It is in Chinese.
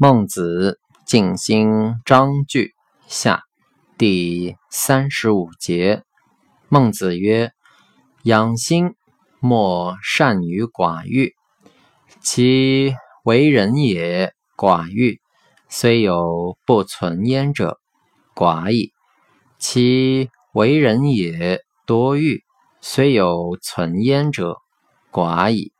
孟子静心章句下第三十五节孟子曰养心莫善于寡欲其为人也寡欲虽有不存焉者寡矣其为人也多欲虽有存焉者寡矣。